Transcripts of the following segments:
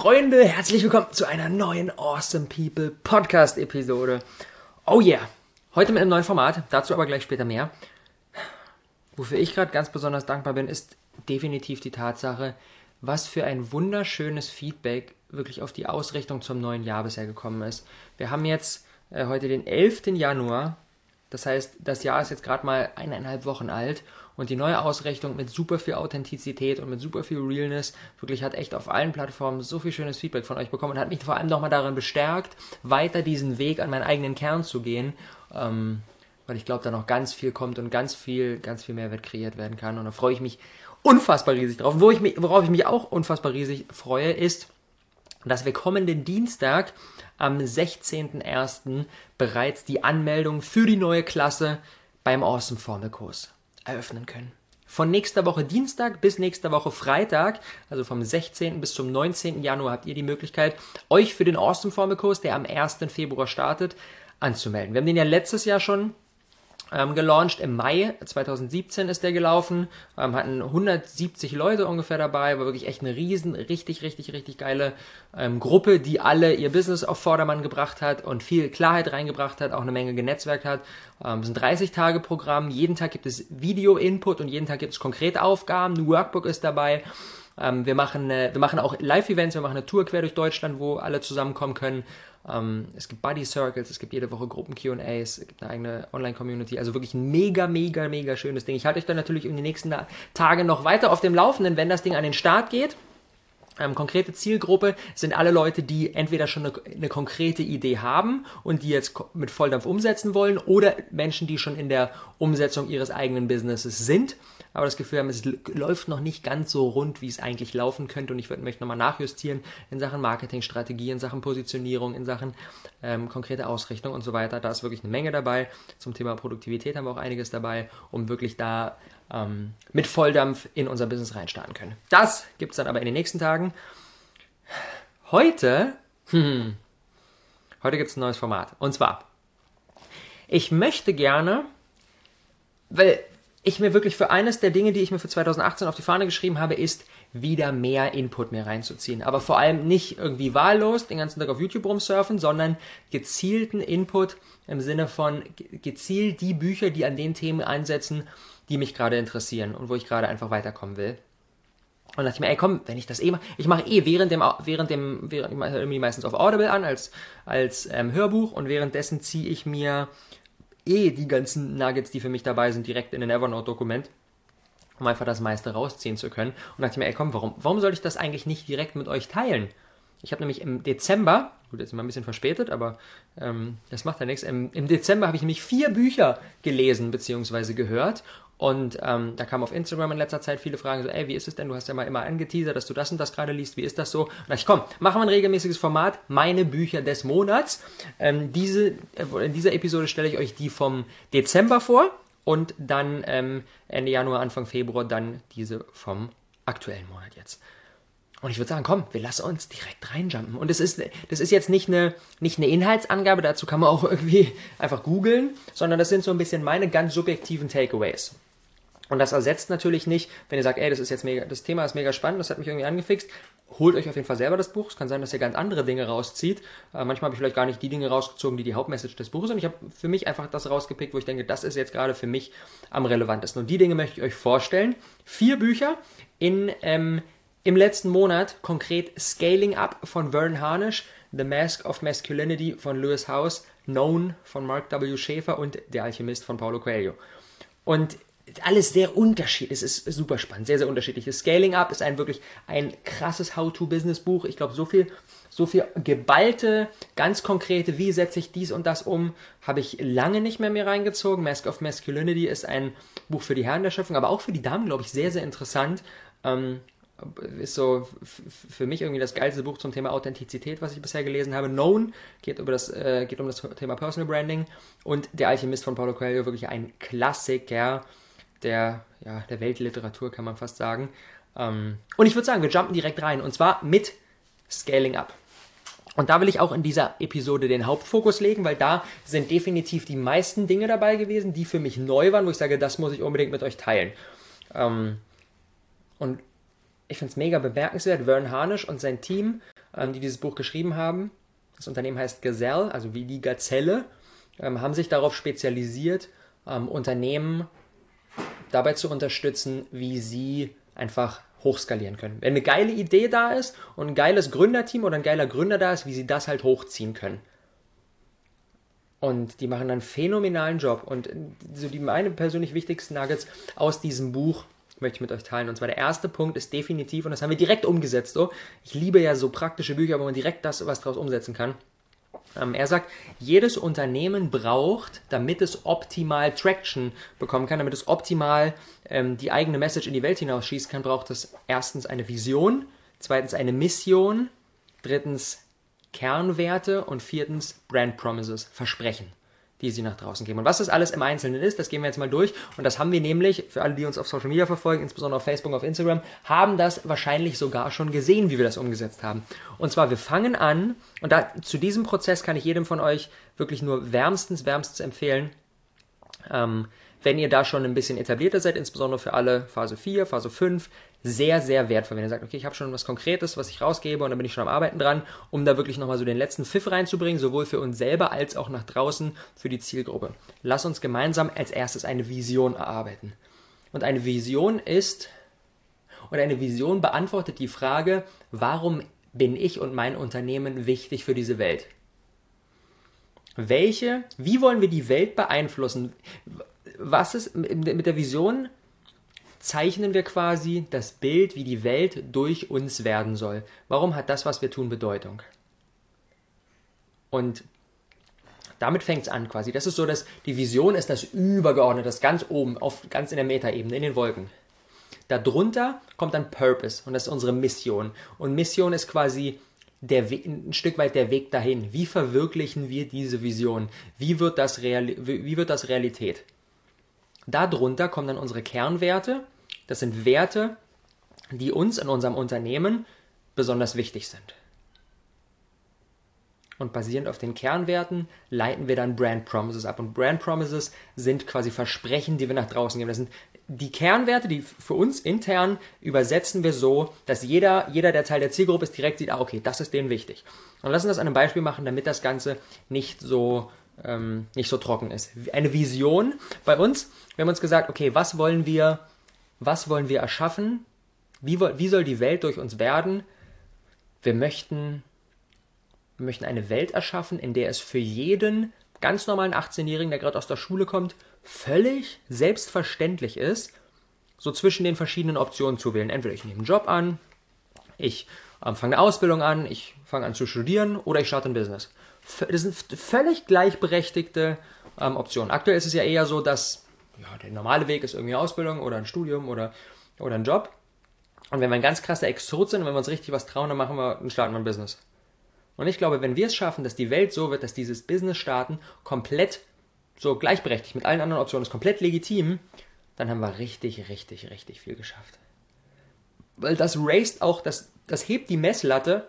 Freunde, herzlich willkommen zu einer neuen Awesome People Podcast Episode. Oh yeah, heute mit einem neuen Format, dazu aber gleich später mehr. Wofür ich gerade ganz besonders dankbar bin, ist definitiv die Tatsache, was für ein wunderschönes Feedback wirklich auf die Ausrichtung zum neuen Jahr bisher gekommen ist. Wir haben jetzt äh, heute den 11. Januar, das heißt, das Jahr ist jetzt gerade mal eineinhalb Wochen alt und die neue Ausrichtung mit super viel Authentizität und mit super viel Realness wirklich hat echt auf allen Plattformen so viel schönes Feedback von euch bekommen und hat mich vor allem nochmal darin bestärkt, weiter diesen Weg an meinen eigenen Kern zu gehen. Ähm, weil ich glaube, da noch ganz viel kommt und ganz viel, ganz viel Mehrwert kreiert werden kann. Und da freue ich mich unfassbar riesig drauf. Wo ich mich, worauf ich mich auch unfassbar riesig freue, ist, dass wir kommenden Dienstag am 16.01. bereits die Anmeldung für die neue Klasse beim Awesome Formel Kurs eröffnen können. Von nächster Woche Dienstag bis nächster Woche Freitag, also vom 16. bis zum 19. Januar, habt ihr die Möglichkeit, euch für den Awesome Formel Kurs, der am 1. Februar startet, anzumelden. Wir haben den ja letztes Jahr schon ähm, gelauncht. Im Mai 2017 ist der gelaufen. Ähm, hatten 170 Leute ungefähr dabei. War wirklich echt eine riesen, richtig, richtig, richtig geile ähm, Gruppe, die alle ihr Business auf Vordermann gebracht hat und viel Klarheit reingebracht hat, auch eine Menge genetzwerkt hat. Ähm, es ist ein 30-Tage-Programm. Jeden Tag gibt es Video-Input und jeden Tag gibt es konkrete Aufgaben. Ein Workbook ist dabei. Ähm, wir, machen, äh, wir machen auch Live-Events, wir machen eine Tour quer durch Deutschland, wo alle zusammenkommen können. Ähm, es gibt Buddy Circles, es gibt jede Woche Gruppen QAs, es gibt eine eigene Online-Community. Also wirklich ein mega, mega, mega schönes Ding. Ich halte euch dann natürlich in den nächsten Tagen noch weiter auf dem Laufenden, wenn das Ding an den Start geht. Ähm, konkrete Zielgruppe sind alle Leute, die entweder schon eine, eine, konkrete Idee haben und die jetzt mit Volldampf umsetzen wollen oder Menschen, die schon in der Umsetzung ihres eigenen Businesses sind, aber das Gefühl haben, es läuft noch nicht ganz so rund, wie es eigentlich laufen könnte und ich würde möchte nochmal nachjustieren in Sachen Marketingstrategie, in Sachen Positionierung, in Sachen ähm, konkrete Ausrichtung und so weiter. Da ist wirklich eine Menge dabei. Zum Thema Produktivität haben wir auch einiges dabei, um wirklich da ähm, mit Volldampf in unser Business reinstarten können. Das gibt es dann aber in den nächsten Tagen. Heute, hm, heute gibt es ein neues Format. Und zwar, ich möchte gerne, weil ich mir wirklich für eines der Dinge, die ich mir für 2018 auf die Fahne geschrieben habe, ist, wieder mehr Input mehr reinzuziehen. Aber vor allem nicht irgendwie wahllos den ganzen Tag auf YouTube rumsurfen, sondern gezielten Input im Sinne von gezielt die Bücher, die an den Themen einsetzen, die mich gerade interessieren und wo ich gerade einfach weiterkommen will. Und dachte ich mir, ey komm, wenn ich das eh mache, ich mache eh während dem, während dem, während, ich mache irgendwie meistens auf Audible an als, als ähm, Hörbuch und währenddessen ziehe ich mir eh die ganzen Nuggets, die für mich dabei sind, direkt in ein Evernote-Dokument, um einfach das meiste rausziehen zu können. Und dachte mir, ey komm, warum, warum soll ich das eigentlich nicht direkt mit euch teilen? Ich habe nämlich im Dezember, gut, jetzt wir ein bisschen verspätet, aber ähm, das macht ja nichts. Im, Im, Dezember habe ich nämlich vier Bücher gelesen bzw. gehört und ähm, da kamen auf Instagram in letzter Zeit viele Fragen, so, ey, wie ist es denn? Du hast ja mal immer angeteasert, dass du das und das gerade liest. Wie ist das so? Und da ich, komm, machen wir ein regelmäßiges Format, meine Bücher des Monats. Ähm, diese, äh, in dieser Episode stelle ich euch die vom Dezember vor und dann ähm, Ende Januar, Anfang Februar dann diese vom aktuellen Monat jetzt. Und ich würde sagen, komm, wir lassen uns direkt reinjumpen. Und das ist, das ist jetzt nicht eine, nicht eine Inhaltsangabe, dazu kann man auch irgendwie einfach googeln, sondern das sind so ein bisschen meine ganz subjektiven Takeaways. Und das ersetzt natürlich nicht, wenn ihr sagt, ey, das ist jetzt mega, das Thema ist mega spannend, das hat mich irgendwie angefixt, holt euch auf jeden Fall selber das Buch. Es kann sein, dass ihr ganz andere Dinge rauszieht. Äh, manchmal habe ich vielleicht gar nicht die Dinge rausgezogen, die die Hauptmessage des Buches sind. Ich habe für mich einfach das rausgepickt, wo ich denke, das ist jetzt gerade für mich am relevantesten. Und die Dinge möchte ich euch vorstellen. Vier Bücher in, ähm, im letzten Monat, konkret Scaling Up von Vern Harnish, The Mask of Masculinity von Lewis House, Known von Mark W. Schäfer und Der Alchemist von Paulo Coelho. Und alles sehr unterschiedlich. Es ist super spannend, sehr, sehr unterschiedlich. Scaling Up ist ein wirklich ein krasses How-to-Business-Buch. Ich glaube, so viel, so viel geballte, ganz konkrete, wie setze ich dies und das um, habe ich lange nicht mehr mir reingezogen. Mask of Masculinity ist ein Buch für die Herren der Schöpfung, aber auch für die Damen, glaube ich, sehr, sehr interessant. Ähm, ist so für mich irgendwie das geilste Buch zum Thema Authentizität, was ich bisher gelesen habe. Known geht, über das, äh, geht um das Thema Personal Branding und Der Alchemist von Paulo Coelho, wirklich ein Klassiker der, ja, der Weltliteratur, kann man fast sagen. Ähm, und ich würde sagen, wir jumpen direkt rein und zwar mit Scaling Up. Und da will ich auch in dieser Episode den Hauptfokus legen, weil da sind definitiv die meisten Dinge dabei gewesen, die für mich neu waren, wo ich sage, das muss ich unbedingt mit euch teilen. Ähm, und ich finde es mega bemerkenswert, Vern Harnisch und sein Team ähm, die dieses Buch geschrieben haben, das Unternehmen heißt Gazelle, also wie die Gazelle, ähm, haben sich darauf spezialisiert, ähm, Unternehmen dabei zu unterstützen, wie sie einfach hochskalieren können. Wenn eine geile Idee da ist und ein geiles Gründerteam oder ein geiler Gründer da ist, wie sie das halt hochziehen können. Und die machen einen phänomenalen Job. Und so die meine persönlich wichtigsten Nuggets aus diesem Buch möchte ich mit euch teilen. Und zwar der erste Punkt ist definitiv, und das haben wir direkt umgesetzt. So. Ich liebe ja so praktische Bücher, wo man direkt das was daraus umsetzen kann. Ähm, er sagt, jedes Unternehmen braucht, damit es optimal Traction bekommen kann, damit es optimal ähm, die eigene Message in die Welt hinausschießen kann, braucht es erstens eine Vision, zweitens eine Mission, drittens Kernwerte und viertens Brand Promises, Versprechen die sie nach draußen geben. Und was das alles im Einzelnen ist, das gehen wir jetzt mal durch. Und das haben wir nämlich, für alle, die uns auf Social Media verfolgen, insbesondere auf Facebook, auf Instagram, haben das wahrscheinlich sogar schon gesehen, wie wir das umgesetzt haben. Und zwar, wir fangen an, und da, zu diesem Prozess kann ich jedem von euch wirklich nur wärmstens, wärmstens empfehlen, ähm, wenn ihr da schon ein bisschen etablierter seid, insbesondere für alle Phase 4, Phase 5, sehr, sehr wertvoll. Wenn ihr sagt, okay, ich habe schon was Konkretes, was ich rausgebe und dann bin ich schon am Arbeiten dran, um da wirklich nochmal so den letzten Pfiff reinzubringen, sowohl für uns selber als auch nach draußen für die Zielgruppe. Lass uns gemeinsam als erstes eine Vision erarbeiten. Und eine Vision ist, und eine Vision beantwortet die Frage, warum bin ich und mein Unternehmen wichtig für diese Welt? Welche, wie wollen wir die Welt beeinflussen? Was ist mit der Vision zeichnen wir quasi das Bild, wie die Welt durch uns werden soll. Warum hat das, was wir tun, Bedeutung? Und damit fängt es an quasi. Das ist so, dass die Vision ist das Übergeordnete, das ganz oben, auf, ganz in der Metaebene, in den Wolken. Darunter kommt dann Purpose und das ist unsere Mission. Und Mission ist quasi der ein Stück weit der Weg dahin. Wie verwirklichen wir diese Vision? Wie wird das, Real wie wird das Realität? Darunter kommen dann unsere Kernwerte. Das sind Werte, die uns in unserem Unternehmen besonders wichtig sind. Und basierend auf den Kernwerten leiten wir dann Brand Promises ab. Und Brand Promises sind quasi Versprechen, die wir nach draußen geben. Das sind die Kernwerte, die für uns intern übersetzen wir so, dass jeder, jeder, der Teil der Zielgruppe ist, direkt sieht, ah, okay, das ist denen wichtig. Und lassen das an einem Beispiel machen, damit das Ganze nicht so ähm, nicht so trocken ist. Eine Vision bei uns, wir haben uns gesagt, okay, was wollen wir, was wollen wir erschaffen? Wie, wie soll die Welt durch uns werden? Wir möchten, wir möchten eine Welt erschaffen, in der es für jeden ganz normalen 18-Jährigen, der gerade aus der Schule kommt, völlig selbstverständlich ist, so zwischen den verschiedenen Optionen zu wählen. Entweder ich nehme einen Job an, ich ähm, fange eine Ausbildung an, ich fange an zu studieren oder ich starte ein Business. Das sind völlig gleichberechtigte ähm, Optionen. Aktuell ist es ja eher so, dass ja, der normale Weg ist irgendwie Ausbildung oder ein Studium oder, oder ein Job. Und wenn wir ein ganz krasser Exot sind und wenn wir uns richtig was trauen, dann machen wir, dann starten wir ein Business. Und ich glaube, wenn wir es schaffen, dass die Welt so wird, dass dieses Business starten komplett so gleichberechtigt mit allen anderen Optionen ist, komplett legitim, dann haben wir richtig, richtig, richtig viel geschafft. Weil das raised auch, das, das hebt die Messlatte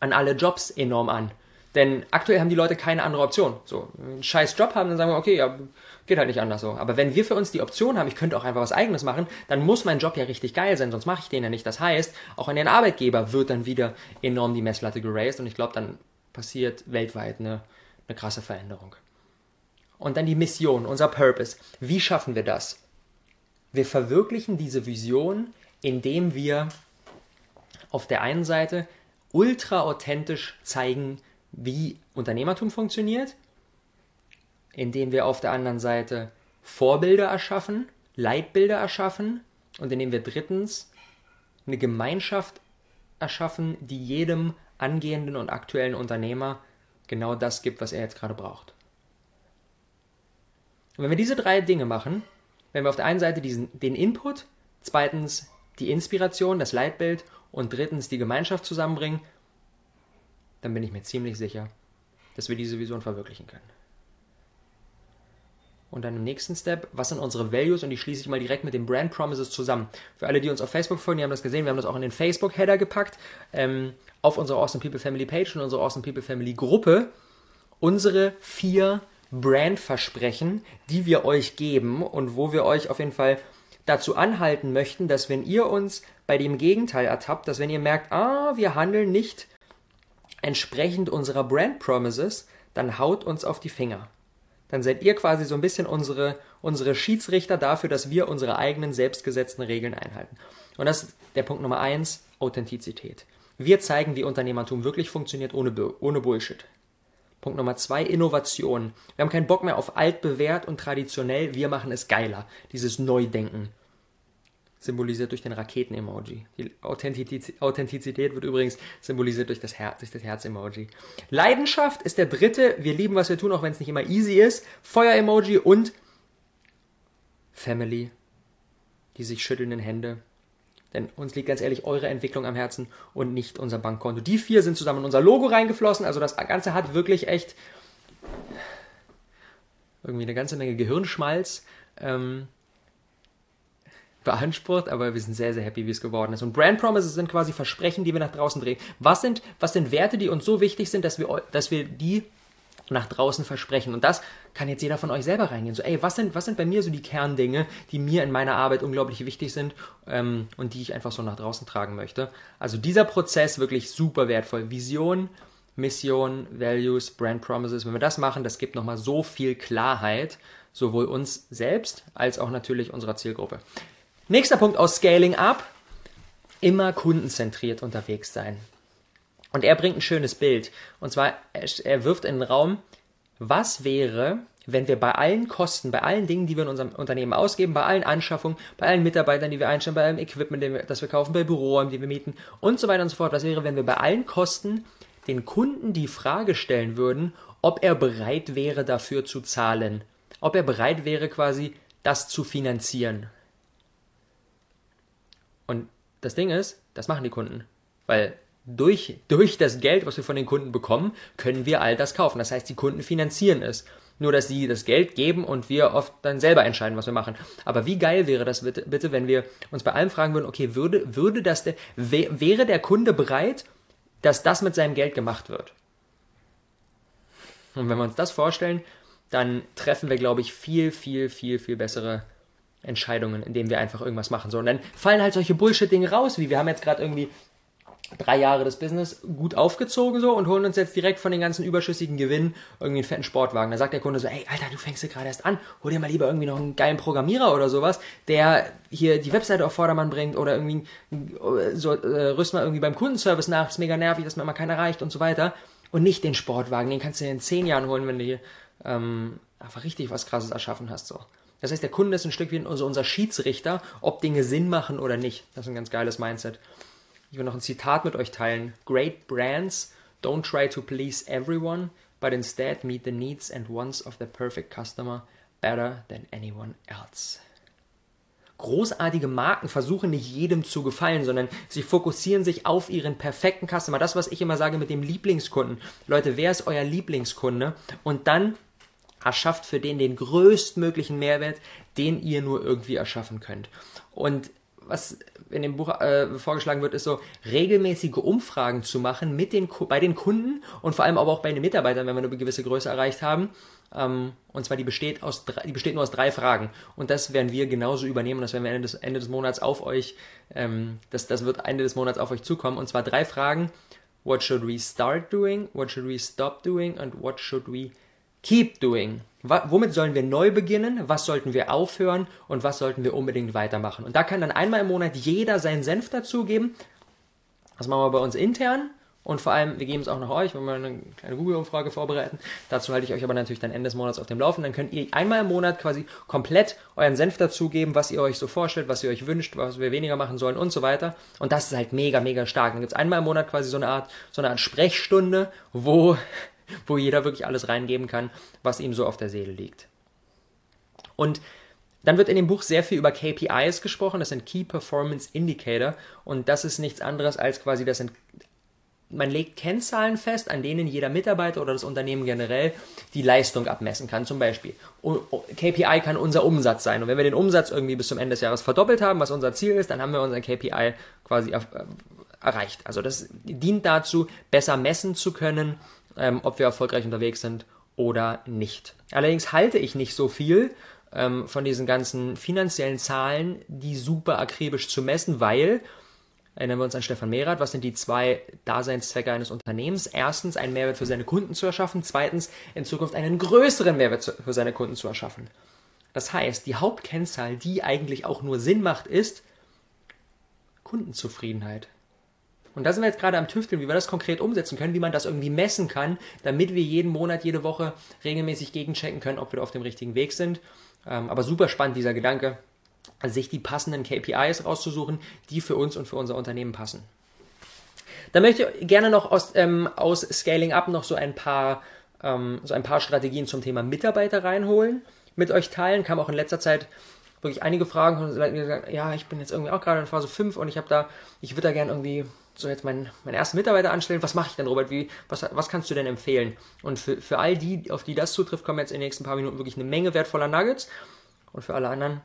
an alle Jobs enorm an. Denn aktuell haben die Leute keine andere Option. So, einen scheiß Job haben, dann sagen wir, okay, ja, geht halt nicht anders so. Aber wenn wir für uns die Option haben, ich könnte auch einfach was eigenes machen, dann muss mein Job ja richtig geil sein, sonst mache ich den ja nicht. Das heißt, auch an den Arbeitgeber wird dann wieder enorm die Messlatte geraced und ich glaube, dann passiert weltweit eine, eine krasse Veränderung. Und dann die Mission, unser Purpose. Wie schaffen wir das? Wir verwirklichen diese Vision, indem wir auf der einen Seite ultra authentisch zeigen, wie Unternehmertum funktioniert, indem wir auf der anderen Seite Vorbilder erschaffen, Leitbilder erschaffen und indem wir drittens eine Gemeinschaft erschaffen, die jedem angehenden und aktuellen Unternehmer genau das gibt, was er jetzt gerade braucht. Und wenn wir diese drei Dinge machen, wenn wir auf der einen Seite diesen, den Input, zweitens die Inspiration, das Leitbild und drittens die Gemeinschaft zusammenbringen, dann bin ich mir ziemlich sicher, dass wir diese Vision verwirklichen können. Und dann im nächsten Step, was sind unsere Values? Und die schließe ich mal direkt mit den Brand Promises zusammen. Für alle, die uns auf Facebook folgen, die haben das gesehen, wir haben das auch in den Facebook-Header gepackt, ähm, auf unsere Awesome People Family Page und unsere Awesome People Family Gruppe. Unsere vier Brand-Versprechen, die wir euch geben und wo wir euch auf jeden Fall dazu anhalten möchten, dass wenn ihr uns bei dem Gegenteil ertappt, dass wenn ihr merkt, ah, wir handeln nicht entsprechend unserer Brand Promises, dann haut uns auf die Finger. Dann seid ihr quasi so ein bisschen unsere, unsere Schiedsrichter dafür, dass wir unsere eigenen selbstgesetzten Regeln einhalten. Und das ist der Punkt Nummer eins, Authentizität. Wir zeigen, wie Unternehmertum wirklich funktioniert ohne, ohne Bullshit. Punkt Nummer zwei, Innovation. Wir haben keinen Bock mehr auf altbewährt und traditionell, wir machen es geiler. Dieses Neudenken. Symbolisiert durch den Raketen-Emoji. Die Authentizität wird übrigens symbolisiert durch das, Her durch das Herz-Emoji. Leidenschaft ist der dritte. Wir lieben, was wir tun, auch wenn es nicht immer easy ist. Feuer-Emoji und Family. Die sich schüttelnden Hände. Denn uns liegt ganz ehrlich eure Entwicklung am Herzen und nicht unser Bankkonto. Die vier sind zusammen in unser Logo reingeflossen. Also das Ganze hat wirklich echt irgendwie eine ganze Menge Gehirnschmalz ähm, beansprucht, aber wir sind sehr, sehr happy, wie es geworden ist. Und Brand Promises sind quasi Versprechen, die wir nach draußen drehen. Was sind, was sind Werte, die uns so wichtig sind, dass wir, dass wir die nach draußen versprechen. Und das kann jetzt jeder von euch selber reingehen. So, ey, was sind, was sind bei mir so die Kerndinge, die mir in meiner Arbeit unglaublich wichtig sind ähm, und die ich einfach so nach draußen tragen möchte. Also dieser Prozess wirklich super wertvoll. Vision, Mission, Values, Brand Promises. Wenn wir das machen, das gibt nochmal so viel Klarheit, sowohl uns selbst als auch natürlich unserer Zielgruppe. Nächster Punkt aus Scaling Up. Immer kundenzentriert unterwegs sein. Und er bringt ein schönes Bild. Und zwar, er wirft in den Raum, was wäre, wenn wir bei allen Kosten, bei allen Dingen, die wir in unserem Unternehmen ausgeben, bei allen Anschaffungen, bei allen Mitarbeitern, die wir einstellen, bei allem Equipment, das wir kaufen, bei Büroräumen, die wir mieten und so weiter und so fort, was wäre, wenn wir bei allen Kosten den Kunden die Frage stellen würden, ob er bereit wäre, dafür zu zahlen. Ob er bereit wäre, quasi das zu finanzieren. Und das Ding ist, das machen die Kunden. Weil durch, durch das Geld, was wir von den Kunden bekommen, können wir all das kaufen. Das heißt, die Kunden finanzieren es. Nur, dass sie das Geld geben und wir oft dann selber entscheiden, was wir machen. Aber wie geil wäre das bitte, bitte wenn wir uns bei allem fragen würden, okay, würde, würde das der, wäre der Kunde bereit, dass das mit seinem Geld gemacht wird? Und wenn wir uns das vorstellen, dann treffen wir, glaube ich, viel, viel, viel, viel bessere Entscheidungen, indem wir einfach irgendwas machen. So, und dann fallen halt solche Bullshit-Dinge raus, wie wir haben jetzt gerade irgendwie drei Jahre das Business gut aufgezogen so und holen uns jetzt direkt von den ganzen überschüssigen Gewinnen irgendwie einen fetten Sportwagen. Da sagt der Kunde so, ey, Alter, du fängst ja gerade erst an, hol dir mal lieber irgendwie noch einen geilen Programmierer oder sowas, der hier die Webseite auf Vordermann bringt oder irgendwie so, äh, rüst mal irgendwie beim Kundenservice nach, ist mega nervig, dass man immer keiner erreicht und so weiter. Und nicht den Sportwagen, den kannst du dir in zehn Jahren holen, wenn du hier ähm, einfach richtig was krasses erschaffen hast. So. Das heißt, der Kunde ist ein Stück wie unser, Schiedsrichter, ob Dinge Sinn machen oder nicht. Das ist ein ganz geiles Mindset. Ich will noch ein Zitat mit euch teilen. Great brands don't try to please everyone, but instead meet the needs and wants of the perfect customer better than anyone else. Großartige Marken versuchen nicht jedem zu gefallen, sondern sie fokussieren sich auf ihren perfekten Customer. Das, was ich immer sage mit dem Lieblingskunden. Leute, wer ist euer Lieblingskunde? Und dann erschafft für den den größtmöglichen Mehrwert, den ihr nur irgendwie erschaffen könnt. Und was in dem Buch äh, vorgeschlagen wird, ist so regelmäßige Umfragen zu machen mit den, bei den Kunden und vor allem aber auch bei den Mitarbeitern, wenn wir eine gewisse Größe erreicht haben. Ähm, und zwar die besteht, aus die besteht nur aus drei Fragen. Und das werden wir genauso übernehmen. Das werden wir Ende des, Ende des Monats auf euch, ähm, das, das wird Ende des Monats auf euch zukommen. Und zwar drei Fragen. What should we start doing? What should we stop doing? And what should we keep doing? womit sollen wir neu beginnen, was sollten wir aufhören und was sollten wir unbedingt weitermachen. Und da kann dann einmal im Monat jeder seinen Senf dazugeben. Das machen wir bei uns intern und vor allem, wir geben es auch nach euch, wenn wir eine kleine Google-Umfrage vorbereiten. Dazu halte ich euch aber natürlich dann Ende des Monats auf dem Laufen. Dann könnt ihr einmal im Monat quasi komplett euren Senf dazugeben, was ihr euch so vorstellt, was ihr euch wünscht, was wir weniger machen sollen und so weiter. Und das ist halt mega, mega stark. Dann gibt es einmal im Monat quasi so eine Art, so eine Art Sprechstunde, wo wo jeder wirklich alles reingeben kann, was ihm so auf der Seele liegt. Und dann wird in dem Buch sehr viel über KPIs gesprochen, das sind Key Performance Indicator und das ist nichts anderes als quasi, das sind man legt Kennzahlen fest, an denen jeder Mitarbeiter oder das Unternehmen generell die Leistung abmessen kann. Zum Beispiel KPI kann unser Umsatz sein. Und wenn wir den Umsatz irgendwie bis zum Ende des Jahres verdoppelt haben, was unser Ziel ist, dann haben wir unseren KPI quasi äh, erreicht. Also das dient dazu, besser messen zu können, ähm, ob wir erfolgreich unterwegs sind oder nicht. Allerdings halte ich nicht so viel ähm, von diesen ganzen finanziellen Zahlen, die super akribisch zu messen, weil erinnern wir uns an Stefan Mehrath, was sind die zwei Daseinszwecke eines Unternehmens? Erstens, einen Mehrwert für seine Kunden zu erschaffen. Zweitens, in Zukunft einen größeren Mehrwert für seine Kunden zu erschaffen. Das heißt, die Hauptkennzahl, die eigentlich auch nur Sinn macht, ist Kundenzufriedenheit. Und da sind wir jetzt gerade am Tüfteln, wie wir das konkret umsetzen können, wie man das irgendwie messen kann, damit wir jeden Monat, jede Woche regelmäßig gegenchecken können, ob wir auf dem richtigen Weg sind. Ähm, aber super spannend dieser Gedanke, sich die passenden KPIs rauszusuchen, die für uns und für unser Unternehmen passen. Da möchte ich gerne noch aus, ähm, aus Scaling Up noch so ein paar ähm, so ein paar Strategien zum Thema Mitarbeiter reinholen, mit euch teilen. Kam auch in letzter Zeit wirklich einige Fragen und gesagt, ja, ich bin jetzt irgendwie auch gerade in Phase 5 und ich habe da, ich würde da gerne irgendwie so jetzt meinen, meinen ersten Mitarbeiter anstellen. Was mache ich denn, Robert? Wie, was, was kannst du denn empfehlen? Und für, für all die, auf die das zutrifft, kommen jetzt in den nächsten paar Minuten wirklich eine Menge wertvoller Nuggets. Und für alle anderen,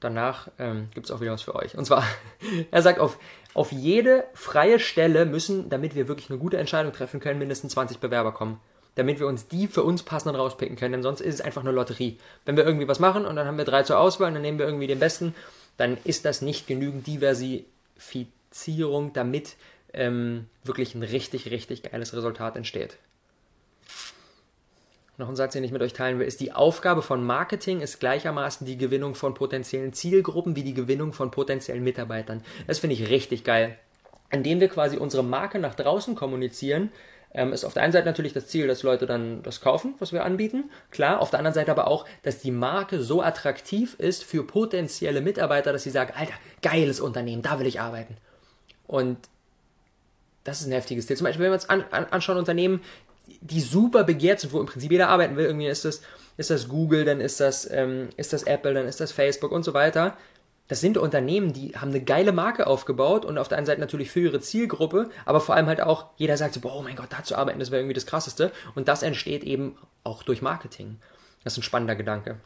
danach ähm, gibt es auch wieder was für euch. Und zwar, er sagt, auf, auf jede freie Stelle müssen, damit wir wirklich eine gute Entscheidung treffen können, mindestens 20 Bewerber kommen damit wir uns die für uns passenden rauspicken können, denn sonst ist es einfach eine Lotterie. Wenn wir irgendwie was machen und dann haben wir drei zur Auswahl und dann nehmen wir irgendwie den besten, dann ist das nicht genügend Diversifizierung, damit ähm, wirklich ein richtig, richtig geiles Resultat entsteht. Noch ein Satz, den ich mit euch teilen will, ist, die Aufgabe von Marketing ist gleichermaßen die Gewinnung von potenziellen Zielgruppen wie die Gewinnung von potenziellen Mitarbeitern. Das finde ich richtig geil. Indem wir quasi unsere Marke nach draußen kommunizieren, ähm, ist auf der einen Seite natürlich das Ziel, dass Leute dann das kaufen, was wir anbieten. Klar, auf der anderen Seite aber auch, dass die Marke so attraktiv ist für potenzielle Mitarbeiter, dass sie sagen, Alter, geiles Unternehmen, da will ich arbeiten. Und das ist ein heftiges Ziel. Zum Beispiel, wenn wir uns an, an, anschauen, Unternehmen, die super begehrt sind, wo im Prinzip jeder arbeiten will, irgendwie ist das, ist das Google, dann ist das, ähm, ist das Apple, dann ist das Facebook und so weiter das sind Unternehmen, die haben eine geile Marke aufgebaut und auf der einen Seite natürlich für ihre Zielgruppe, aber vor allem halt auch, jeder sagt so, boah, oh mein Gott, da zu arbeiten, das wäre irgendwie das Krasseste. Und das entsteht eben auch durch Marketing. Das ist ein spannender Gedanke.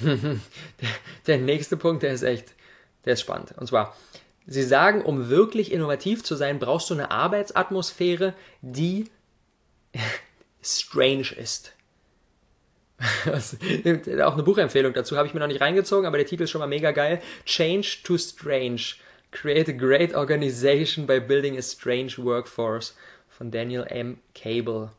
der nächste Punkt, der ist echt, der ist spannend. Und zwar, sie sagen, um wirklich innovativ zu sein, brauchst du eine Arbeitsatmosphäre, die strange ist. auch eine Buchempfehlung dazu habe ich mir noch nicht reingezogen, aber der Titel ist schon mal mega geil. Change to Strange. Create a great organization by building a strange workforce von Daniel M. Cable.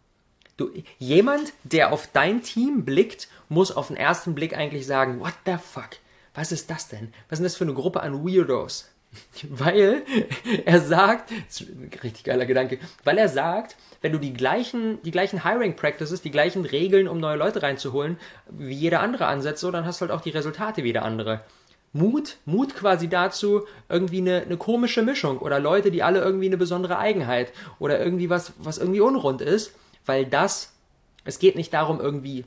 Du, jemand, der auf dein Team blickt, muss auf den ersten Blick eigentlich sagen, what the fuck? Was ist das denn? Was ist das für eine Gruppe an Weirdos? Weil er sagt, richtig geiler Gedanke, weil er sagt, wenn du die gleichen, die gleichen Hiring Practices, die gleichen Regeln, um neue Leute reinzuholen, wie jeder andere ansetzt, so, dann hast du halt auch die Resultate wie der andere. Mut, Mut quasi dazu, irgendwie eine, eine komische Mischung oder Leute, die alle irgendwie eine besondere Eigenheit oder irgendwie was, was irgendwie unrund ist, weil das, es geht nicht darum, irgendwie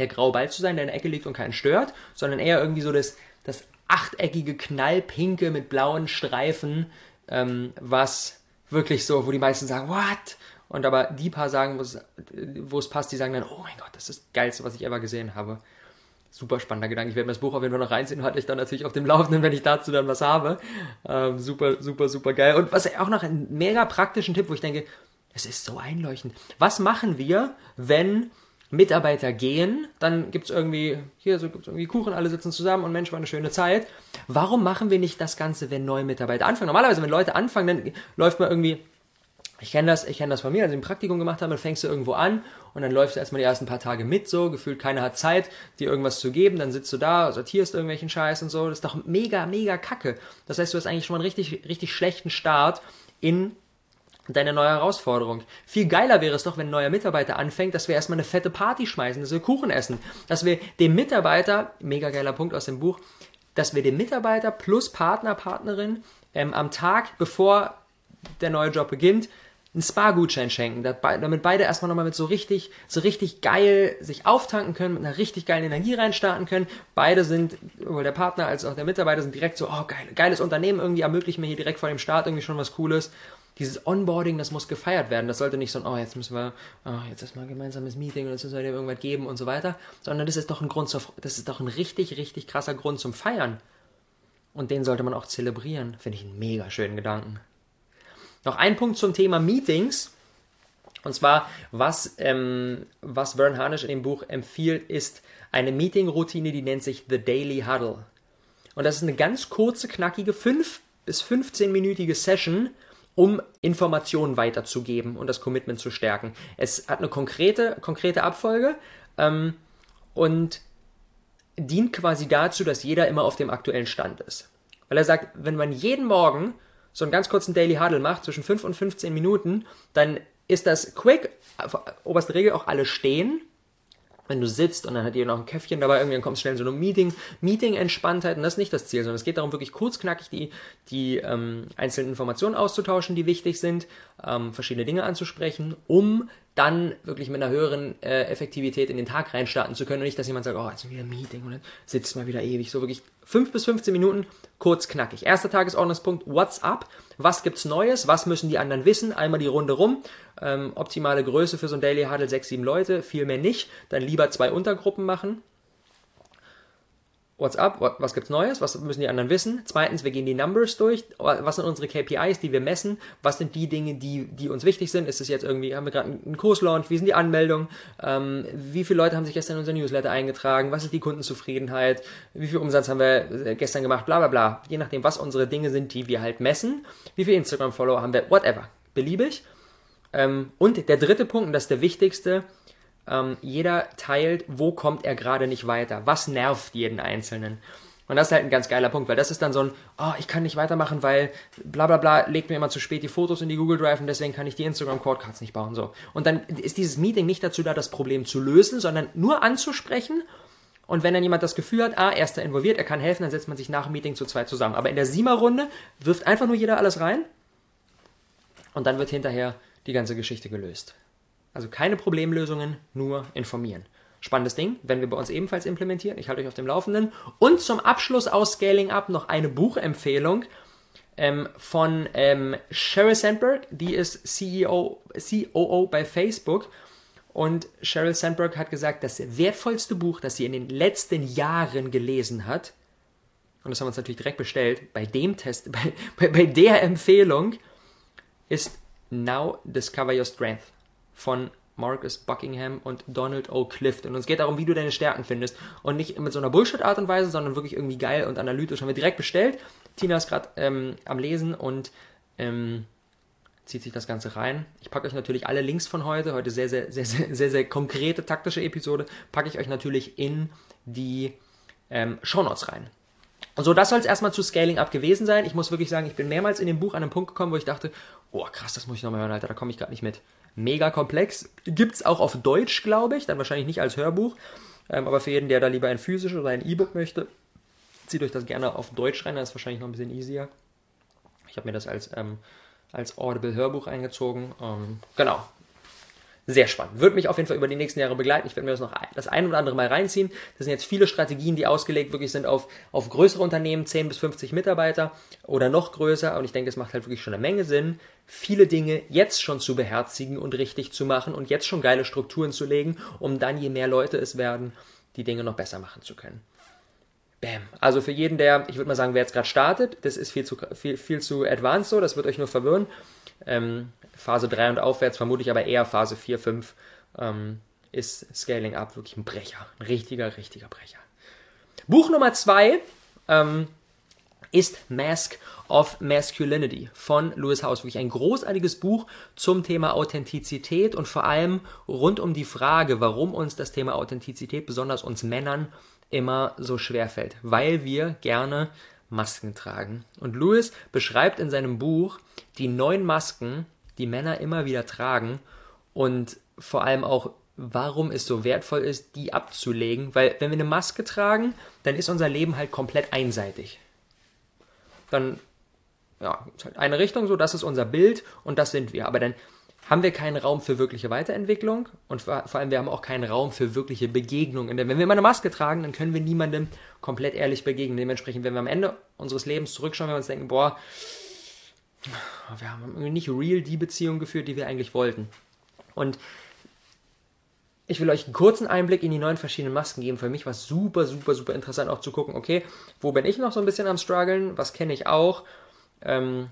der graue Ball zu sein, der in der Ecke liegt und keinen stört, sondern eher irgendwie so das, das achteckige, knallpinke mit blauen Streifen, ähm, was wirklich so, wo die meisten sagen, what? Und aber die paar sagen, wo es passt, die sagen dann, oh mein Gott, das ist das Geilste, was ich ever gesehen habe. Super spannender Gedanke. Ich werde mir das Buch auf jeden Fall noch reinziehen und hatte ich dann natürlich auf dem Laufenden, wenn ich dazu dann was habe. Ähm, super, super, super geil. Und was auch noch einen mega praktischen Tipp, wo ich denke, es ist so einleuchtend. Was machen wir, wenn Mitarbeiter gehen, dann gibt es irgendwie, hier so gibt's irgendwie Kuchen, alle sitzen zusammen und Mensch, war eine schöne Zeit. Warum machen wir nicht das Ganze, wenn neue Mitarbeiter anfangen? Normalerweise, wenn Leute anfangen, dann läuft man irgendwie, ich kenne das, ich kenne das von mir, als ich ein Praktikum gemacht habe, dann fängst du irgendwo an und dann läufst du erstmal die ersten paar Tage mit, so, gefühlt keiner hat Zeit, dir irgendwas zu geben, dann sitzt du da, sortierst irgendwelchen Scheiß und so, das ist doch mega, mega kacke. Das heißt, du hast eigentlich schon mal einen richtig, richtig schlechten Start in deine neue Herausforderung. Viel geiler wäre es doch, wenn ein neuer Mitarbeiter anfängt, dass wir erstmal eine fette Party schmeißen, dass wir Kuchen essen, dass wir dem Mitarbeiter, mega geiler Punkt aus dem Buch, dass wir dem Mitarbeiter plus Partner, Partnerin ähm, am Tag, bevor der neue Job beginnt, einen Spa-Gutschein schenken, damit beide erstmal nochmal mit so richtig, so richtig geil sich auftanken können, mit einer richtig geilen Energie reinstarten können. Beide sind, sowohl der Partner als auch der Mitarbeiter sind direkt so, oh geil, geiles Unternehmen, irgendwie ermöglicht mir hier direkt vor dem Start irgendwie schon was Cooles dieses Onboarding, das muss gefeiert werden. Das sollte nicht so ein, oh, jetzt müssen wir, oh, jetzt erstmal ein gemeinsames Meeting und jetzt müssen wir dem irgendwas geben und so weiter, sondern das ist doch ein Grund, zur, das ist doch ein richtig, richtig krasser Grund zum Feiern. Und den sollte man auch zelebrieren. Finde ich einen mega schönen Gedanken. Noch ein Punkt zum Thema Meetings. Und zwar, was, ähm, was Vern Harnish in dem Buch empfiehlt, ist eine Meeting-Routine, die nennt sich The Daily Huddle. Und das ist eine ganz kurze, knackige 5 bis 15-minütige Session, um Informationen weiterzugeben und das Commitment zu stärken. Es hat eine konkrete, konkrete Abfolge ähm, und dient quasi dazu, dass jeder immer auf dem aktuellen Stand ist. Weil er sagt, wenn man jeden Morgen so einen ganz kurzen Daily Huddle macht, zwischen 5 und 15 Minuten, dann ist das quick, oberste Regel auch alle stehen wenn du sitzt und dann hat ihr noch ein Käffchen dabei, irgendwie dann kommst schnell so eine Meeting, Meeting-Entspanntheit und das ist nicht das Ziel, sondern es geht darum, wirklich kurzknackig die, die ähm, einzelnen Informationen auszutauschen, die wichtig sind, ähm, verschiedene Dinge anzusprechen, um dann wirklich mit einer höheren äh, Effektivität in den Tag reinstarten zu können und nicht, dass jemand sagt, oh, jetzt wieder ein Meeting und dann sitzt mal wieder ewig. So wirklich 5 bis 15 Minuten, kurz knackig. Erster Tagesordnungspunkt, what's up? Was gibt's Neues? Was müssen die anderen wissen? Einmal die Runde rum. Ähm, optimale Größe für so ein Daily Huddle 6, 7 Leute, viel mehr nicht. Dann lieber zwei Untergruppen machen. What's up? Was gibt's Neues? Was müssen die anderen wissen? Zweitens, wir gehen die Numbers durch. Was sind unsere KPIs, die wir messen? Was sind die Dinge, die, die uns wichtig sind? Ist es jetzt irgendwie, haben wir gerade einen Kurslaunch? Wie sind die Anmeldungen? Ähm, wie viele Leute haben sich gestern in unser Newsletter eingetragen? Was ist die Kundenzufriedenheit? Wie viel Umsatz haben wir äh, gestern gemacht? Bla, bla, bla. Je nachdem, was unsere Dinge sind, die wir halt messen. Wie viele Instagram-Follower haben wir? Whatever. Beliebig. Ähm, und der dritte Punkt, und das ist der wichtigste, ähm, jeder teilt, wo kommt er gerade nicht weiter, was nervt jeden Einzelnen. Und das ist halt ein ganz geiler Punkt, weil das ist dann so ein, oh, ich kann nicht weitermachen, weil bla bla bla legt mir immer zu spät die Fotos in die Google Drive und deswegen kann ich die Instagram Quadcards nicht bauen. So. Und dann ist dieses Meeting nicht dazu da, das Problem zu lösen, sondern nur anzusprechen. Und wenn dann jemand das Gefühl hat, ah, er ist da involviert, er kann helfen, dann setzt man sich nach dem Meeting zu zweit zusammen. Aber in der Siemer-Runde wirft einfach nur jeder alles rein und dann wird hinterher die ganze Geschichte gelöst. Also keine Problemlösungen, nur informieren. Spannendes Ding, wenn wir bei uns ebenfalls implementieren. Ich halte euch auf dem Laufenden. Und zum Abschluss aus Scaling Up noch eine Buchempfehlung ähm, von ähm, Sheryl Sandberg. Die ist CEO, COO bei Facebook. Und Sheryl Sandberg hat gesagt, das wertvollste Buch, das sie in den letzten Jahren gelesen hat, und das haben wir uns natürlich direkt bestellt, bei dem Test, bei, bei, bei der Empfehlung, ist Now Discover Your Strength von Marcus Buckingham und Donald O. Clifton. Und es geht darum, wie du deine Stärken findest. Und nicht mit so einer Bullshit-Art und Weise, sondern wirklich irgendwie geil und analytisch. Haben wir direkt bestellt. Tina ist gerade ähm, am Lesen und ähm, zieht sich das Ganze rein. Ich packe euch natürlich alle Links von heute. Heute sehr, sehr, sehr, sehr, sehr, sehr konkrete taktische Episode. Packe ich euch natürlich in die ähm, Shownotes rein. So, das soll es erstmal zu Scaling Up gewesen sein. Ich muss wirklich sagen, ich bin mehrmals in dem Buch an einen Punkt gekommen, wo ich dachte, oh krass, das muss ich nochmal hören, Alter, da komme ich gerade nicht mit mega komplex. Gibt es auch auf Deutsch, glaube ich, dann wahrscheinlich nicht als Hörbuch. Ähm, aber für jeden, der da lieber ein physisches oder ein E-Book möchte, zieht euch das gerne auf Deutsch rein, das ist wahrscheinlich noch ein bisschen easier. Ich habe mir das als, ähm, als Audible-Hörbuch eingezogen. Ähm, genau, sehr spannend. Wird mich auf jeden Fall über die nächsten Jahre begleiten. Ich werde mir das noch das ein oder andere Mal reinziehen. Das sind jetzt viele Strategien, die ausgelegt wirklich sind auf, auf größere Unternehmen, 10 bis 50 Mitarbeiter oder noch größer. Und ich denke, es macht halt wirklich schon eine Menge Sinn, viele Dinge jetzt schon zu beherzigen und richtig zu machen und jetzt schon geile Strukturen zu legen, um dann, je mehr Leute es werden, die Dinge noch besser machen zu können. Bam. Also für jeden, der, ich würde mal sagen, wer jetzt gerade startet, das ist viel zu, viel, viel zu advanced so, das wird euch nur verwirren. Ähm, Phase 3 und aufwärts, vermute ich aber eher Phase 4, 5, ähm, ist Scaling Up wirklich ein Brecher. Ein richtiger, richtiger Brecher. Buch Nummer 2 ähm, ist Mask of Masculinity von Lewis House. Wirklich ein großartiges Buch zum Thema Authentizität und vor allem rund um die Frage, warum uns das Thema Authentizität, besonders uns Männern, immer so schwer fällt. Weil wir gerne Masken tragen. Und Lewis beschreibt in seinem Buch die neun Masken, die Männer immer wieder tragen und vor allem auch, warum es so wertvoll ist, die abzulegen. Weil wenn wir eine Maske tragen, dann ist unser Leben halt komplett einseitig. Dann, ja, halt eine Richtung so, das ist unser Bild und das sind wir. Aber dann haben wir keinen Raum für wirkliche Weiterentwicklung und vor allem wir haben auch keinen Raum für wirkliche Begegnungen. Denn wenn wir immer eine Maske tragen, dann können wir niemandem komplett ehrlich begegnen. Dementsprechend, wenn wir am Ende unseres Lebens zurückschauen, wenn wir uns denken, boah, wir haben irgendwie nicht real die Beziehung geführt, die wir eigentlich wollten. Und ich will euch einen kurzen Einblick in die neun verschiedenen Masken geben. Für mich war es super, super, super interessant auch zu gucken, okay, wo bin ich noch so ein bisschen am struggeln, was kenne ich auch. Ähm,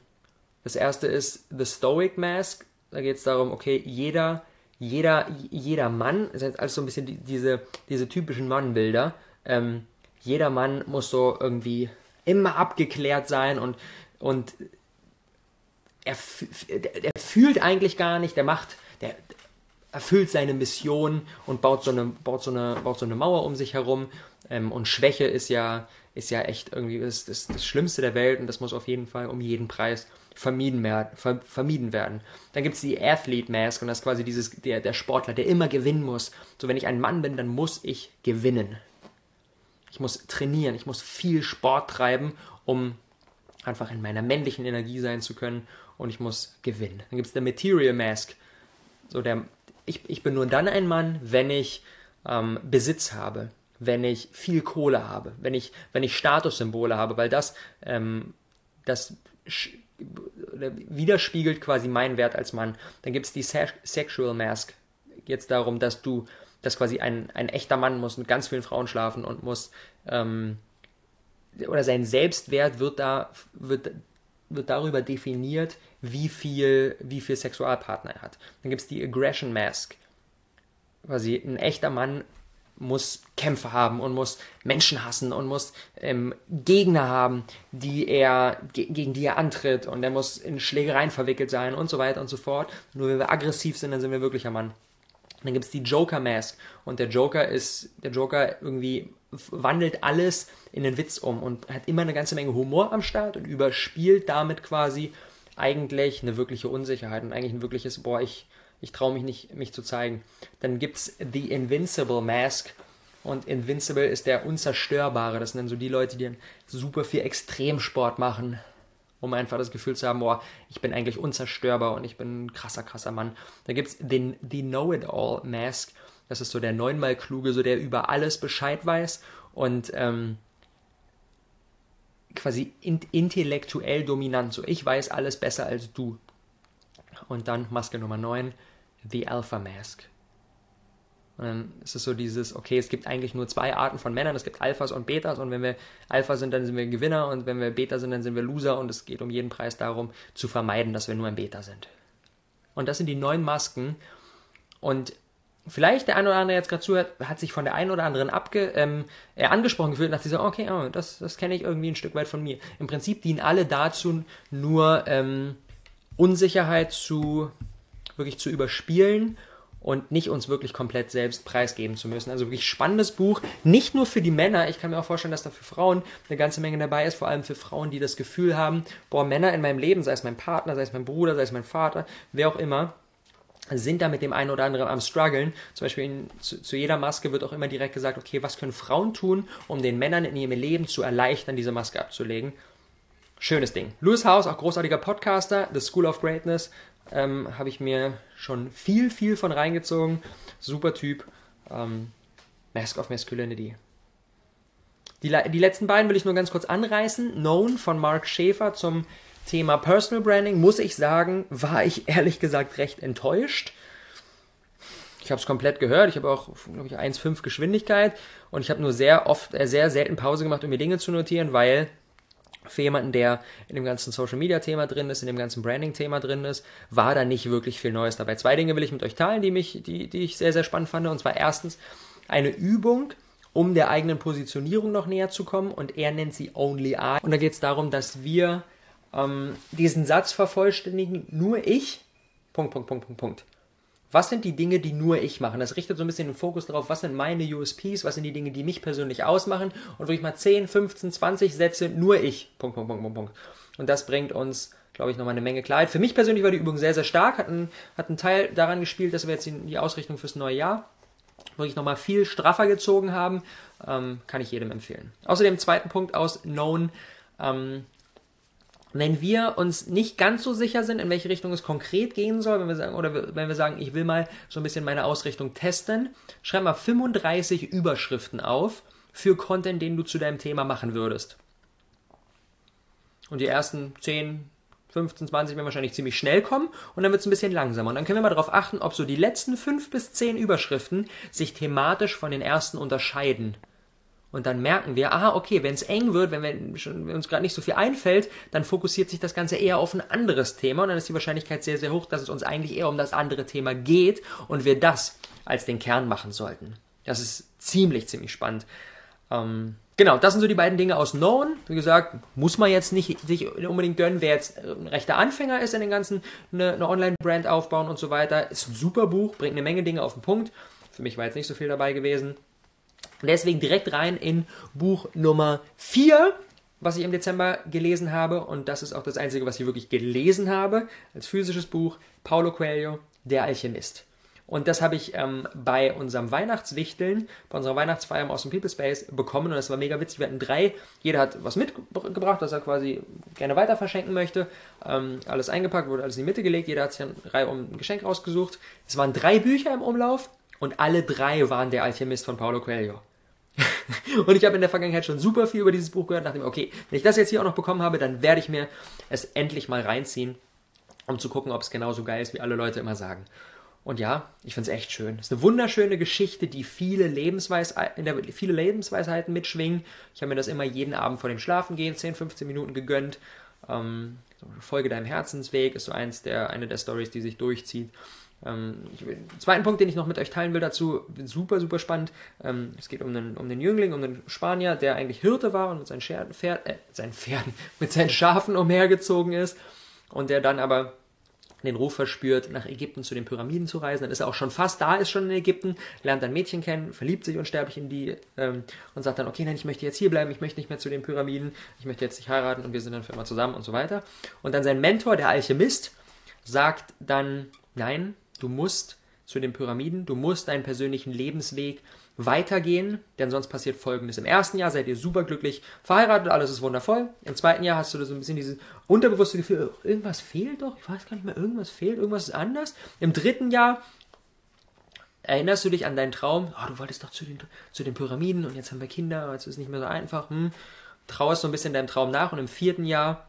das erste ist The Stoic Mask. Da geht es darum, okay, jeder, jeder, jeder Mann, das ist alles so ein bisschen die, diese, diese typischen Mannbilder, ähm, jeder Mann muss so irgendwie immer abgeklärt sein und, und er, er fühlt eigentlich gar nicht, der macht, der erfüllt seine Mission und baut so eine, baut so eine, baut so eine Mauer um sich herum. Ähm, und Schwäche ist ja, ist ja echt irgendwie das, das, das Schlimmste der Welt und das muss auf jeden Fall um jeden Preis vermieden werden. Ver, vermieden werden. Dann gibt es die Athlete Mask und das ist quasi dieses, der, der Sportler, der immer gewinnen muss. So, wenn ich ein Mann bin, dann muss ich gewinnen. Ich muss trainieren, ich muss viel Sport treiben, um einfach in meiner männlichen Energie sein zu können und ich muss gewinnen. Dann gibt es der Material Mask. So der, ich, ich bin nur dann ein Mann, wenn ich ähm, Besitz habe, wenn ich viel Kohle habe, wenn ich, wenn ich Statussymbole habe, weil das, ähm, das widerspiegelt quasi meinen Wert als Mann. Dann gibt es die Se Sexual Mask. Jetzt darum, dass du, dass quasi ein, ein echter Mann muss mit ganz vielen Frauen schlafen und muss, ähm, oder sein Selbstwert wird da, wird, wird darüber definiert, wie viel, wie viel Sexualpartner er hat. Dann gibt es die Aggression Mask. Quasi ein echter Mann muss Kämpfe haben und muss Menschen hassen und muss ähm, Gegner haben, die er, gegen die er antritt und er muss in Schlägereien verwickelt sein und so weiter und so fort. Nur wenn wir aggressiv sind, dann sind wir wirklicher Mann. Dann gibt es die Joker Mask und der Joker ist, der Joker irgendwie wandelt alles in den Witz um und hat immer eine ganze Menge Humor am Start und überspielt damit quasi eigentlich eine wirkliche Unsicherheit und eigentlich ein wirkliches, boah, ich, ich traue mich nicht, mich zu zeigen. Dann gibt es The Invincible Mask. Und Invincible ist der Unzerstörbare. Das sind dann so die Leute, die super viel Extremsport machen, um einfach das Gefühl zu haben, boah, ich bin eigentlich unzerstörbar und ich bin ein krasser, krasser Mann. Dann gibt es den The Know-It-All Mask. Das ist so der neunmal kluge, so der über alles Bescheid weiß und ähm, quasi in, intellektuell dominant. So, ich weiß alles besser als du. Und dann Maske Nummer 9, The Alpha Mask. Und dann ist es so dieses, okay, es gibt eigentlich nur zwei Arten von Männern, es gibt Alphas und Betas und wenn wir Alpha sind, dann sind wir Gewinner und wenn wir Beta sind, dann sind wir Loser und es geht um jeden Preis darum, zu vermeiden, dass wir nur ein Beta sind. Und das sind die neun Masken und vielleicht der eine oder andere jetzt gerade zuhört, hat sich von der einen oder anderen abge, ähm, äh, angesprochen gefühlt und dachte sich so, okay, oh, das, das kenne ich irgendwie ein Stück weit von mir. Im Prinzip dienen alle dazu, nur ähm, Unsicherheit zu wirklich zu überspielen und nicht uns wirklich komplett selbst preisgeben zu müssen. Also wirklich spannendes Buch, nicht nur für die Männer, ich kann mir auch vorstellen, dass da für Frauen eine ganze Menge dabei ist, vor allem für Frauen, die das Gefühl haben, boah, Männer in meinem Leben, sei es mein Partner, sei es mein Bruder, sei es mein Vater, wer auch immer, sind da mit dem einen oder anderen am struggeln. Zum Beispiel in, zu, zu, jeder Maske wird auch immer direkt gesagt, okay, was können Frauen tun, um den Männern in ihrem Leben zu erleichtern, diese Maske abzulegen. Schönes Ding. Louis House, auch großartiger Podcaster, The School of Greatness, ähm, habe ich mir schon viel, viel von reingezogen. Super Typ. Ähm, Mask of Masculinity. Die, die letzten beiden will ich nur ganz kurz anreißen. Known von Mark Schäfer zum Thema Personal Branding, muss ich sagen, war ich ehrlich gesagt recht enttäuscht. Ich habe es komplett gehört. Ich habe auch, glaube ich, 1,5 Geschwindigkeit und ich habe nur sehr oft, äh, sehr selten Pause gemacht, um mir Dinge zu notieren, weil für jemanden, der in dem ganzen Social Media Thema drin ist, in dem ganzen Branding Thema drin ist, war da nicht wirklich viel Neues dabei. Zwei Dinge will ich mit euch teilen, die mich, die, die ich sehr, sehr spannend fand. Und zwar erstens eine Übung, um der eigenen Positionierung noch näher zu kommen. Und er nennt sie Only I. Und da geht es darum, dass wir ähm, diesen Satz vervollständigen, nur ich, Punkt, Punkt, Punkt, Punkt, Punkt. Was sind die Dinge, die nur ich mache? Das richtet so ein bisschen den Fokus darauf, was sind meine USPs, was sind die Dinge, die mich persönlich ausmachen und wirklich mal 10, 15, 20 Sätze nur ich. Punkt, Punkt, Punkt, Punkt, Punkt. Und das bringt uns, glaube ich, nochmal eine Menge Klarheit. Für mich persönlich war die Übung sehr, sehr stark, hat einen, hat einen Teil daran gespielt, dass wir jetzt die Ausrichtung fürs neue Jahr wirklich nochmal viel straffer gezogen haben. Ähm, kann ich jedem empfehlen. Außerdem, zweiten Punkt aus Known. Ähm, wenn wir uns nicht ganz so sicher sind, in welche Richtung es konkret gehen soll, wenn wir sagen, oder wenn wir sagen, ich will mal so ein bisschen meine Ausrichtung testen, schreib mal 35 Überschriften auf für Content, den du zu deinem Thema machen würdest. Und die ersten 10, 15, 20 werden wahrscheinlich ziemlich schnell kommen und dann wird es ein bisschen langsamer. Und dann können wir mal darauf achten, ob so die letzten 5 bis 10 Überschriften sich thematisch von den ersten unterscheiden. Und dann merken wir, aha, okay, wenn es eng wird, wenn, wir schon, wenn uns gerade nicht so viel einfällt, dann fokussiert sich das Ganze eher auf ein anderes Thema und dann ist die Wahrscheinlichkeit sehr, sehr hoch, dass es uns eigentlich eher um das andere Thema geht und wir das als den Kern machen sollten. Das ist ziemlich, ziemlich spannend. Ähm, genau, das sind so die beiden Dinge aus Known. Wie gesagt, muss man jetzt nicht sich unbedingt gönnen, wer jetzt ein rechter Anfänger ist in den ganzen, eine, eine Online-Brand aufbauen und so weiter. Ist ein super Buch, bringt eine Menge Dinge auf den Punkt. Für mich war jetzt nicht so viel dabei gewesen. Deswegen direkt rein in Buch Nummer 4, was ich im Dezember gelesen habe. Und das ist auch das Einzige, was ich wirklich gelesen habe, als physisches Buch. Paulo Coelho, Der Alchemist. Und das habe ich ähm, bei unserem Weihnachtswichteln, bei unserer Weihnachtsfeier aus dem People Space bekommen. Und das war mega witzig. Wir hatten drei. Jeder hat was mitgebracht, was er quasi gerne weiter verschenken möchte. Ähm, alles eingepackt, wurde alles in die Mitte gelegt. Jeder hat sich eine um ein Geschenk rausgesucht. Es waren drei Bücher im Umlauf. Und alle drei waren der Alchemist von Paulo Coelho. und ich habe in der Vergangenheit schon super viel über dieses Buch gehört, nachdem, okay, wenn ich das jetzt hier auch noch bekommen habe, dann werde ich mir es endlich mal reinziehen, um zu gucken, ob es genauso geil ist, wie alle Leute immer sagen. Und ja, ich finde es echt schön. Es ist eine wunderschöne Geschichte, die viele, Lebensweis in der, viele Lebensweisheiten mitschwingen. Ich habe mir das immer jeden Abend vor dem Schlafengehen 10, 15 Minuten gegönnt. Ähm, Folge deinem Herzensweg ist so eins der, eine der Stories, die sich durchzieht. Ähm, ich, zweiten Punkt, den ich noch mit euch teilen will dazu, super, super spannend. Ähm, es geht um den, um den Jüngling, um den Spanier, der eigentlich Hirte war und mit seinen, Scher Pferd, äh, seinen Pferden, mit seinen Schafen umhergezogen ist und der dann aber den Ruf verspürt, nach Ägypten zu den Pyramiden zu reisen. Dann ist er auch schon fast da, ist schon in Ägypten, lernt ein Mädchen kennen, verliebt sich unsterblich in die ähm, und sagt dann, okay, nein, ich möchte jetzt hier bleiben, ich möchte nicht mehr zu den Pyramiden, ich möchte jetzt nicht heiraten und wir sind dann für immer zusammen und so weiter. Und dann sein Mentor, der Alchemist, sagt dann, nein, du musst zu den Pyramiden, du musst deinen persönlichen Lebensweg weitergehen, denn sonst passiert Folgendes. Im ersten Jahr seid ihr superglücklich verheiratet, alles ist wundervoll. Im zweiten Jahr hast du so ein bisschen dieses unterbewusste Gefühl, irgendwas fehlt doch, ich weiß gar nicht mehr, irgendwas fehlt, irgendwas ist anders. Im dritten Jahr erinnerst du dich an deinen Traum, oh, du wolltest doch zu den, zu den Pyramiden und jetzt haben wir Kinder, jetzt ist es nicht mehr so einfach. Hm. Trauerst so ein bisschen deinem Traum nach und im vierten Jahr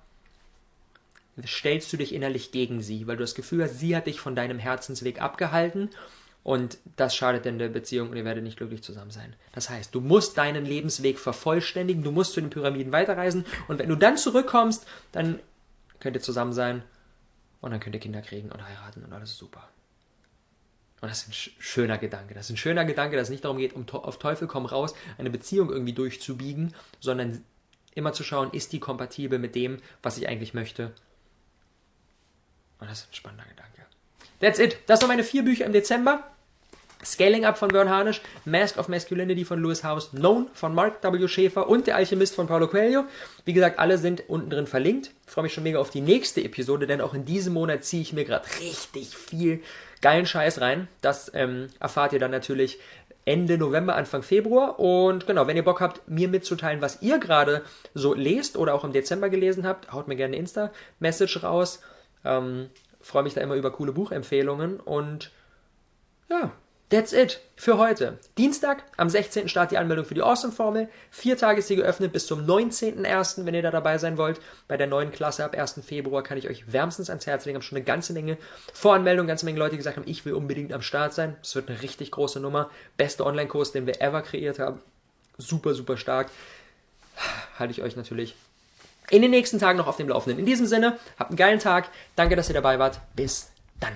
stellst du dich innerlich gegen sie, weil du das Gefühl hast, sie hat dich von deinem Herzensweg abgehalten und das schadet in der Beziehung und ihr werdet nicht glücklich zusammen sein. Das heißt, du musst deinen Lebensweg vervollständigen, du musst zu den Pyramiden weiterreisen und wenn du dann zurückkommst, dann könnt ihr zusammen sein und dann könnt ihr Kinder kriegen und heiraten und alles super. Und das ist ein schöner Gedanke. Das ist ein schöner Gedanke, dass es nicht darum geht, um auf Teufel komm raus, eine Beziehung irgendwie durchzubiegen, sondern immer zu schauen, ist die kompatibel mit dem, was ich eigentlich möchte. Und das ist ein spannender Gedanke. That's it. Das waren meine vier Bücher im Dezember. Scaling Up von Bern Harnisch, Mask of Masculinity von Lewis House, Known von Mark W. Schäfer und Der Alchemist von Paulo Coelho. Wie gesagt, alle sind unten drin verlinkt. Ich freue mich schon mega auf die nächste Episode, denn auch in diesem Monat ziehe ich mir gerade richtig viel geilen Scheiß rein. Das ähm, erfahrt ihr dann natürlich Ende November, Anfang Februar. Und genau, wenn ihr Bock habt, mir mitzuteilen, was ihr gerade so lest oder auch im Dezember gelesen habt, haut mir gerne eine Insta-Message raus. Ähm, freue mich da immer über coole Buchempfehlungen und ja, That's it für heute. Dienstag, am 16. start die Anmeldung für die Awesome-Formel. Vier Tage ist sie geöffnet bis zum 19.01., wenn ihr da dabei sein wollt. Bei der neuen Klasse ab 1. Februar kann ich euch wärmstens ans Herz legen. Ich habe schon eine ganze Menge Voranmeldungen, ganze Menge Leute, gesagt haben, ich will unbedingt am Start sein. Es wird eine richtig große Nummer. Beste Online-Kurs, den wir ever kreiert haben. Super, super stark. Halte ich euch natürlich in den nächsten Tagen noch auf dem Laufenden. In diesem Sinne, habt einen geilen Tag. Danke, dass ihr dabei wart. Bis dann.